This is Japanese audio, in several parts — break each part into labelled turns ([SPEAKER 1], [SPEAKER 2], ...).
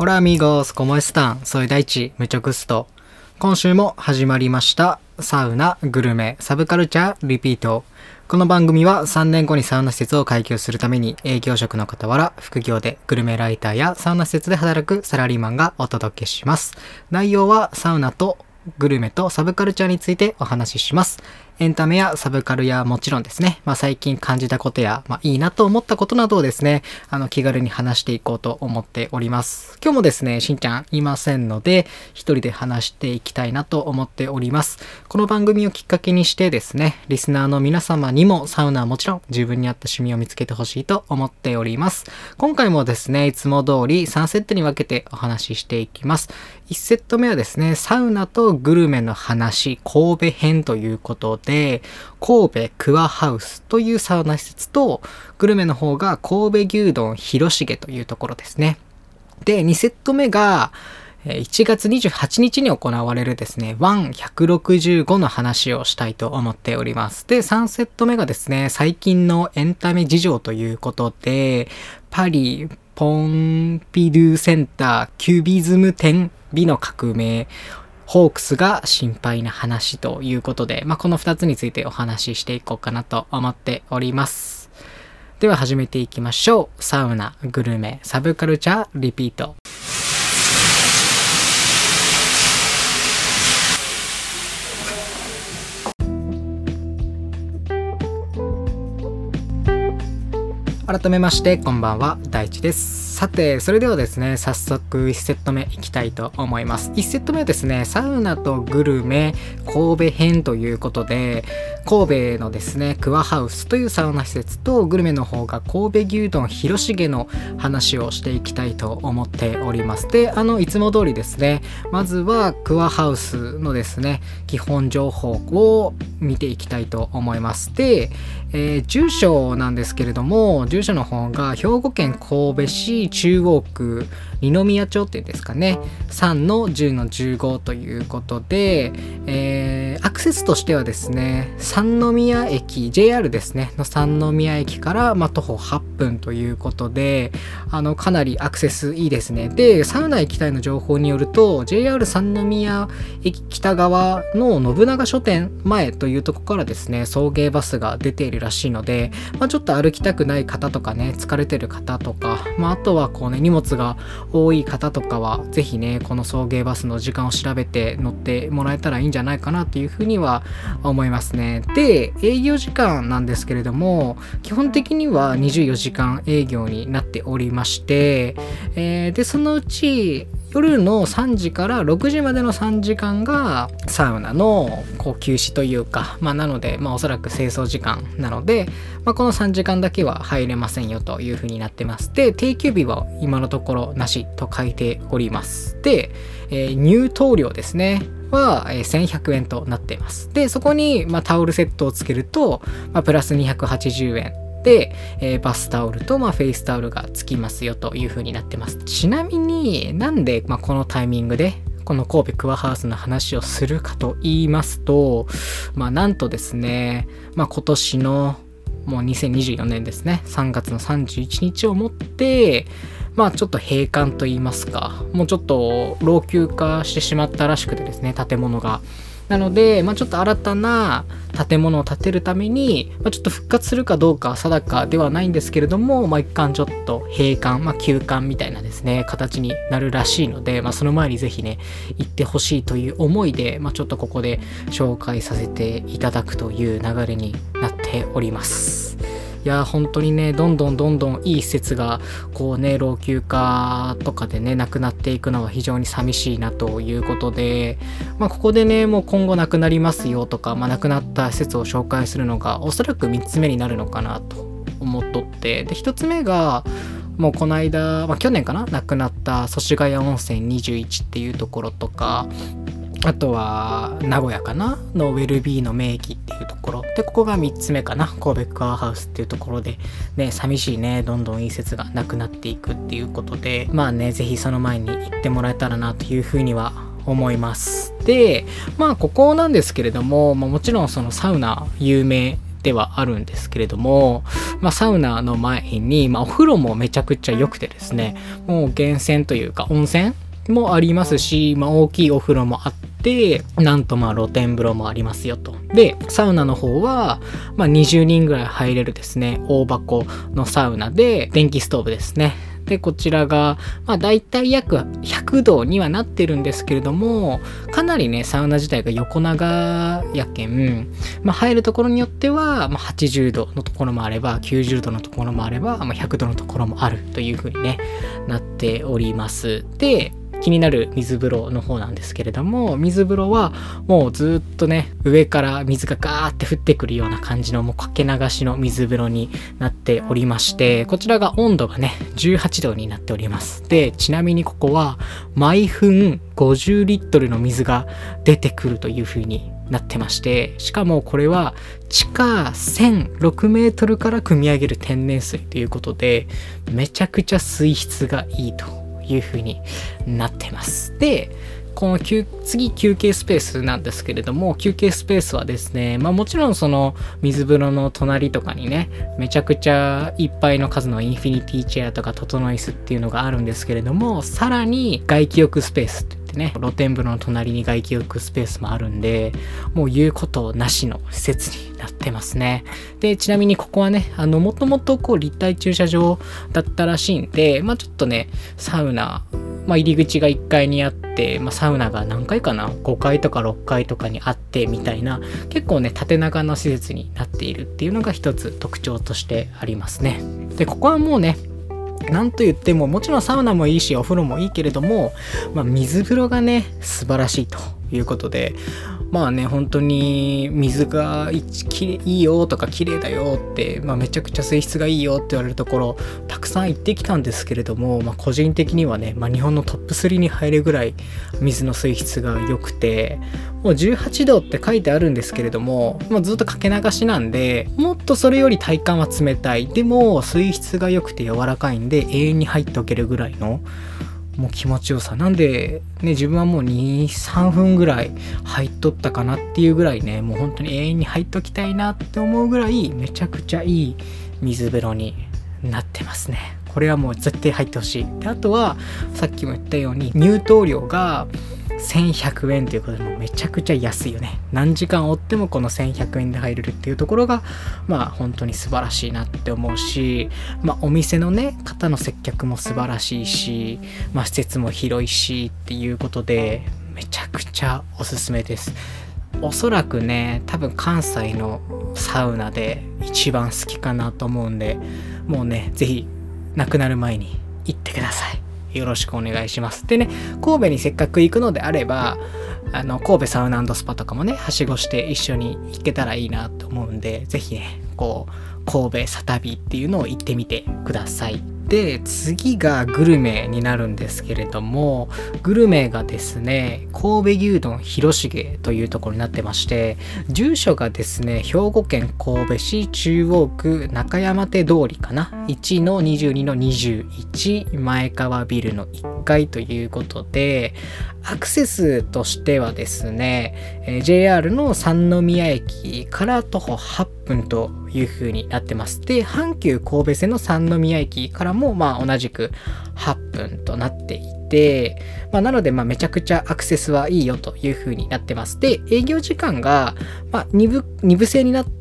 [SPEAKER 1] オラアミース、コモエスタン、ソイ大地、ムチョクスト。今週も始まりました。サウナ、グルメ、サブカルチャー、リピート。この番組は3年後にサウナ施設を開業するために営業職の傍ら副業でグルメライターやサウナ施設で働くサラリーマンがお届けします。内容はサウナとグルメとサブカルチャーについてお話しします。エンタメやサブカルやもちろんですね、まあ最近感じたことや、まあいいなと思ったことなどをですね、あの気軽に話していこうと思っております。今日もですね、しんちゃんいませんので、一人で話していきたいなと思っております。この番組をきっかけにしてですね、リスナーの皆様にもサウナはもちろん自分に合った趣味を見つけてほしいと思っております。今回もですね、いつも通り3セットに分けてお話ししていきます。1セット目はですね、サウナとグルメの話、神戸編ということで、神戸クアハウスというサウナ施設と、グルメの方が神戸牛丼広重というところですね。で、2セット目が、1月28日に行われるですね、1-165の話をしたいと思っております。で、3セット目がですね、最近のエンタメ事情ということで、パリ、ポンピドゥセンター、キュビズム展、美の革命、ホークスが心配な話ということで、まあ、この2つについてお話ししていこうかなと思っております。では始めていきましょう。サウナ、グルメ、サブカルチャー、リピート。改めましてこんばんは大地ですさてそれではですね早速1セット目いきたいと思います。1セット目はですねサウナとグルメ神戸編ということで神戸のですねクワハウスというサウナ施設とグルメの方が神戸牛丼広重の話をしていきたいと思っております。であのいつも通りですねまずはクワハウスのですね基本情報を見ていきたいと思います。で、えー住所なんですけれども住所の方が兵庫県神戸市中央区二宮町っていうんですかね。3の10の15ということで、えーアクセスとしてはですね三宮駅 JR ですね。の三宮駅から、まあ、徒歩8分ということであのかなりアクセスいいですね。でサウナ行きたいの情報によると JR 三宮駅北側の信長書店前というところからですね送迎バスが出ているらしいので、まあ、ちょっと歩きたくない方とかね疲れてる方とか、まあ、あとはこうね荷物が多い方とかは是非ねこの送迎バスの時間を調べて乗ってもらえたらいいんじゃないかなというふうには思いますね。で営業時間なんですけれども基本的には24時間営業になっておりまして、えーでそのうち夜の3時から6時までの3時間がサウナのこう休止というか、まあ、なので、まあ、おそらく清掃時間なので、まあ、この3時間だけは入れませんよというふうになってますで定休日は今のところなしと書いておりますで、えー入湯料ですねは1100円となっています。でそこに、まあ、タオルセットをつけると、まあ、プラス280円、えーバスタオルと、まあ、フェイスタオルがつきますよという風になってます。ちなみになんで、まあ、このタイミングでこの神戸クアハウスの話をするかと言いますと、まあ、なんとですね、まあ、今年のもう2024年ですね3月の31日をもってまあちょっと閉館と言いますかもうちょっと老朽化してしまったらしくてですね建物が。なので、まあ、ちょっと新たな建物を建てるために、まあ、ちょっと復活するかどうか定かではないんですけれども、まあ、一貫ちょっと閉館、まあ、休館みたいなですね形になるらしいので、まあ、その前にぜひね行ってほしいという思いで、まあ、ちょっとここで紹介させていただくという流れになっております。いや本当にねどんどんどんどんいい施設がこうね老朽化とかでねなくなっていくのは非常に寂しいなということでまあここでねもう今後なくなりますよとか、まあ、なくなった施設を紹介するのがおそらく3つ目になるのかなと思っとってで1つ目がもうこの間、まあ、去年かな亡くなった祖師ヶ谷温泉21っていうところとかあとは名古屋かな？のウェルビーの名駅っていうところ。でここが3つ目かな？神戸クアハウスっていうところで。ね寂しいね。どんどんいい説がなくなっていくっていうことで。まあねぜひその前に行ってもらえたらなというふうには思います。でまあここなんですけれども、まあ、もちろんそのサウナ有名ではあるんですけれども、まあ、サウナの前に、まあ、お風呂もめちゃくちゃ良くてですね。もう源泉というか温泉もありますし、まあ、大きいお風呂もあって、なんとまあ露天風呂もありますよと。で、サウナの方は、まあ、20人ぐらい入れるですね、大箱のサウナで、電気ストーブですね。で、こちらが、まあ大体約100度にはなってるんですけれども、かなりね、サウナ自体が横長やけん、まあ入るところによっては、まあ、80度のところもあれば、90度のところもあれば、まあ、100度のところもあるというふうにね、なっております。で、気になる水風呂の方なんですけれども水風呂はもうずっとね上から水がガーって降ってくるような感じのもうかけ流しの水風呂になっておりましてこちらが温度がね18度になっております。でちなみにここは毎分50リットルの水が出てくるという風になってましてしかもこれは地下1006メートルから汲み上げる天然水ということでめちゃくちゃ水質がいいと。いう風になってます。で、この次休憩スペースなんですけれども休憩スペースはですねまあもちろんその水風呂の隣とかにねめちゃくちゃいっぱいの数のインフィニティチェアとか整い椅子っていうのがあるんですけれどもさらに外気浴スペースってね、露天風呂の隣に外気浴スペースもあるんで、もう言うことなしの施設になってますね。で、ちなみにここはね、あの、もともとこう立体駐車場だったらしいんで、まあちょっとね、サウナ、まあ入り口が1階にあって、まあサウナが何階かな ?5 階とか6階とかにあってみたいな、結構ね、縦長の施設になっているっていうのが一つ特徴としてありますね。で、ここはもうね、なんと言ってももちろんサウナもいいしお風呂もいいけれども、まあ、水風呂がね素晴らしいということでまあね本当に水がいいよとか綺麗だよって、まあ、めちゃくちゃ水質がいいよって言われるところたくさん行ってきたんですけれども、まあ、個人的にはね、まあ、日本のトップ3に入るぐらい水の水質が良くてもう18度って書いてあるんですけれども、まあ、ずっとかけ流しなんでもっとそれより体感は冷たい。でも水質が良くて柔らかいんで永遠に入っておけるぐらいのもう気持ちよさ。なんでね自分はもう23分ぐらい入っとったかなっていうぐらいねもう本当に永遠に入っときたいなって思うぐらいめちゃくちゃいい水風呂になってますね。これはもう絶対入ってほしい。であとはさっきも言ったように入湯量が1100円ということでもめちゃくちゃ安いよね。何時間追ってもこの1100円で入れるっていうところがまあ本当に素晴らしいなって思うしまあお店のね方の接客も素晴らしいしまあ施設も広いしっていうことでめちゃくちゃおすすめです。おそらくね多分関西のサウナで一番好きかなと思うんでもうね是非なくなる前に行ってください。よろしくお願いします。でね、神戸にせっかく行くのであれば、あの、神戸サウナスパとかもね、はしごして一緒に行けたらいいなと思うんで、ぜひね、こう、神戸サタビっていうのを行ってみてください。で次がグルメになるんですけれどもグルメがですね神戸牛丼広重というところになってまして住所がですね兵庫県神戸市中央区中山手通りかな？1の22の21前川ビルの1階ということでアクセスとしてはですね、え JR の三宮駅から徒歩8分という風になってます。で、阪急神戸線の三宮駅からもまあ同じく8分となっていて、まあ、なのでめちゃくちゃアクセスはいいよという風になってます。で、営業時間がまあ2部 ,2 部制になって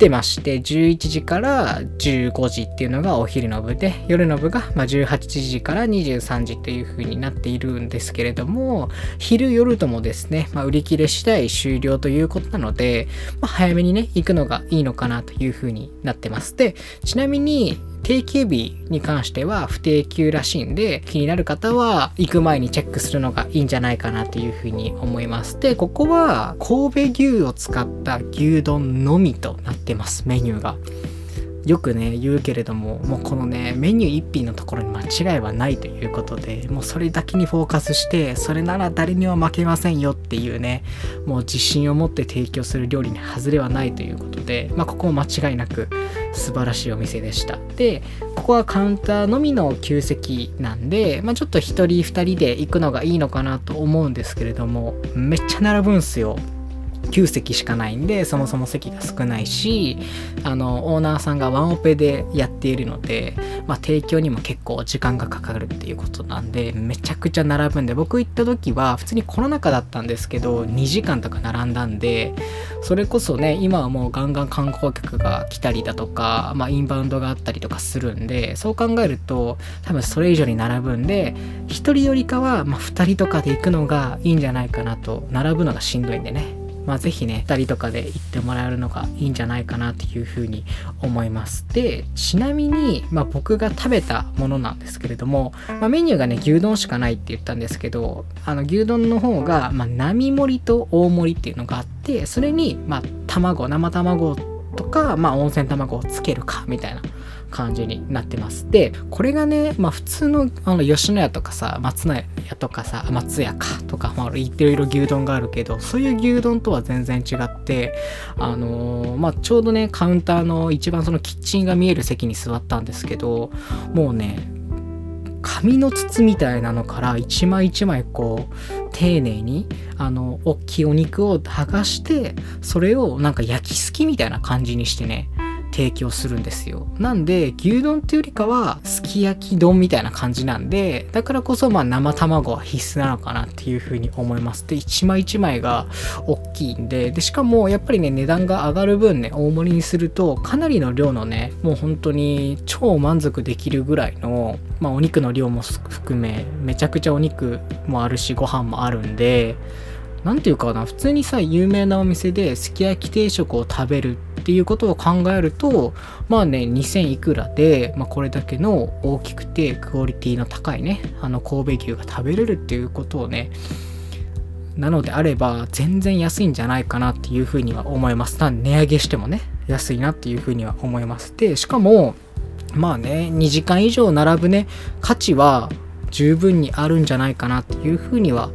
[SPEAKER 1] てまして、11時から15時っていうのがお昼の部で、夜の部がま18時から23時という風になっているんですけれども、昼夜ともですね、まあ、売り切れ次第終了ということなので、まあ、早めにね、行くのがいいのかなという風になってます。で、ちなみに、定休日に関しては不定休らしいんで、気になる方は行く前にチェックするのがいいんじゃないかなというふうに思います。で、ここは神戸牛を使った牛丼のみとなってます、メニューが。よくね言うけれどももうこのねメニュー一品のところに間違いはないということでもうそれだけにフォーカスしてそれなら誰には負けませんよっていうねもう自信を持って提供する料理に外れはないということでまあここも間違いなく素晴らしいお店でした。でここはカウンターのみの旧席なんで、まあ、ちょっと1人2人で行くのがいいのかなと思うんですけれどもめっちゃ並ぶんすよ。9席しかないんでそもそも席が少ないしあのオーナーさんがワンオペでやっているので、まあ、提供にも結構時間がかかるっていうことなんでめちゃくちゃ並ぶんで僕行った時は普通にコロナ禍だったんですけど2時間とか並んだんでそれこそね今はもうガンガン観光客が来たりだとか、まあ、インバウンドがあったりとかするんでそう考えると多分それ以上に並ぶんで1人よりかは、まあ、2人とかで行くのがいいんじゃないかなと並ぶのがしんどいんでね。まあ、ぜひね、2人とかで行ってもらえるのがいいんじゃないかなっていうふうに思います。で、ちなみに、まあ、僕が食べたものなんですけれども、まあ、メニューがね、牛丼しかないって言ったんですけど、あの牛丼の方が、まあ、並盛りと大盛りっていうのがあって、それに、まあ、卵、生卵とか、まあ、温泉卵をつけるかみたいな感じになってます。で、これがね、まあ普通のあの吉野家とかさ、松野屋とかさ、松屋かとか、まあいろいろ牛丼があるけど、そういう牛丼とは全然違って、あのー、まあちょうどね、カウンターの一番そのキッチンが見える席に座ったんですけど、もうね、紙の筒みたいなのから一枚一枚こう丁寧にあの大きいお肉を剥がしてそれをなんか焼きすきみたいな感じにしてね提供するんですよ。なんで牛丼っていうよりかはすき焼き丼みたいな感じなんでだからこそまあ生卵は必須なのかなっていうふうに思います。で一枚一枚が大きいんででしかもやっぱりね値段が上がる分ね大盛りにするとかなりの量のねもう本当に超満足できるぐらいのまあお肉の量も含めめちゃくちゃお肉もあるしご飯もあるんで何ていうかな普通にさ有名なお店ですき焼き定食を食べるっていうことを考えるとまあね2000いくらで、まあ、これだけの大きくてクオリティの高いねあの神戸牛が食べれるっていうことをねなのであれば全然安いんじゃないかなっていうふうには思います。値上げしてもね安いなっていうふうには思います。でしかもまあね2時間以上並ぶね価値は十分にあるんじゃないかなっていうふうには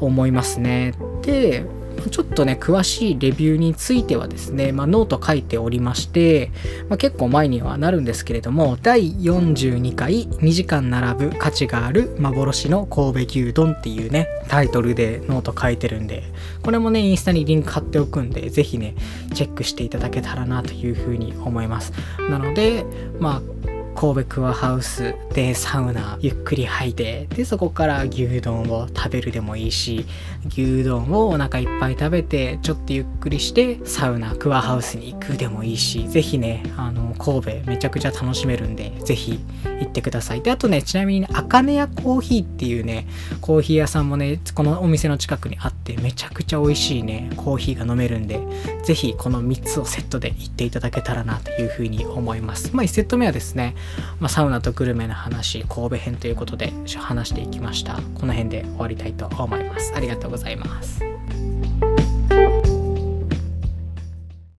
[SPEAKER 1] 思いますね。でちょっとね、詳しいレビューについてはですね、まあ、ノート書いておりまして、まあ、結構前にはなるんですけれども、第42回2時間並ぶ価値がある幻の神戸牛丼っていうね、タイトルでノート書いてるんで、これもね、インスタにリンク貼っておくんで、ぜひね、チェックしていただけたらなというふうに思います。なので、まあ、神戸クアハウスでサウナゆっくり入ってでそこから牛丼を食べるでもいいし牛丼をお腹いっぱい食べてちょっとゆっくりしてサウナクアハウスに行くでもいいしぜひねあの神戸めちゃくちゃ楽しめるんでぜひ行ってください。であとねちなみにあかねやコーヒーっていうねコーヒー屋さんもねこのお店の近くにあってめちゃくちゃ美味しいねコーヒーが飲めるんでぜひこの3つをセットで行っていただけたらなというふうに思います。まあ1セット目はですねまあ、サウナとグルメの話神戸編ということで話していきました。この辺で終わりたいと思います。ありがとうございます。